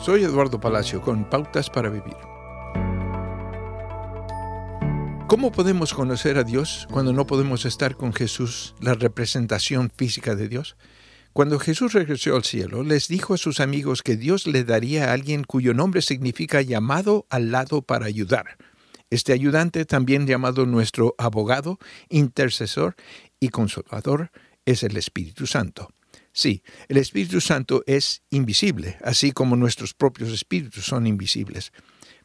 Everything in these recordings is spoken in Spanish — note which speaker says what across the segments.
Speaker 1: Soy Eduardo Palacio con Pautas para Vivir. ¿Cómo podemos conocer a Dios cuando no podemos estar con Jesús, la representación física de Dios? Cuando Jesús regresó al cielo, les dijo a sus amigos que Dios le daría a alguien cuyo nombre significa llamado al lado para ayudar. Este ayudante, también llamado nuestro abogado, intercesor y consolador, es el Espíritu Santo. Sí, el Espíritu Santo es invisible, así como nuestros propios espíritus son invisibles.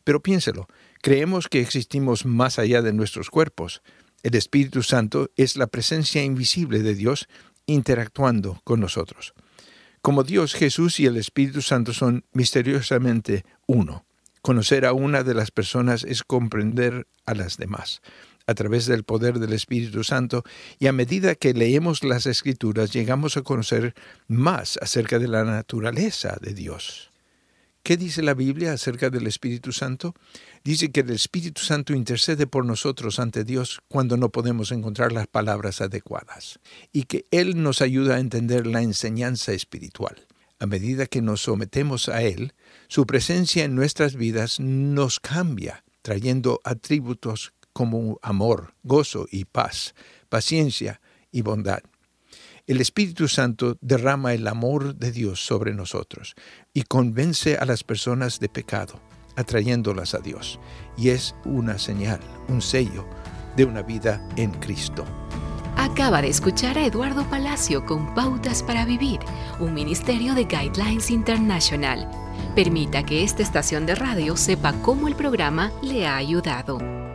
Speaker 1: Pero piénselo, creemos que existimos más allá de nuestros cuerpos. El Espíritu Santo es la presencia invisible de Dios interactuando con nosotros. Como Dios, Jesús y el Espíritu Santo son misteriosamente uno. Conocer a una de las personas es comprender a las demás a través del poder del Espíritu Santo y a medida que leemos las Escrituras llegamos a conocer más acerca de la naturaleza de Dios. ¿Qué dice la Biblia acerca del Espíritu Santo? Dice que el Espíritu Santo intercede por nosotros ante Dios cuando no podemos encontrar las palabras adecuadas y que Él nos ayuda a entender la enseñanza espiritual. A medida que nos sometemos a Él, su presencia en nuestras vidas nos cambia, trayendo atributos como amor, gozo y paz, paciencia y bondad. El Espíritu Santo derrama el amor de Dios sobre nosotros y convence a las personas de pecado, atrayéndolas a Dios. Y es una señal, un sello de una vida en Cristo.
Speaker 2: Acaba de escuchar a Eduardo Palacio con Pautas para Vivir, un ministerio de Guidelines International. Permita que esta estación de radio sepa cómo el programa le ha ayudado.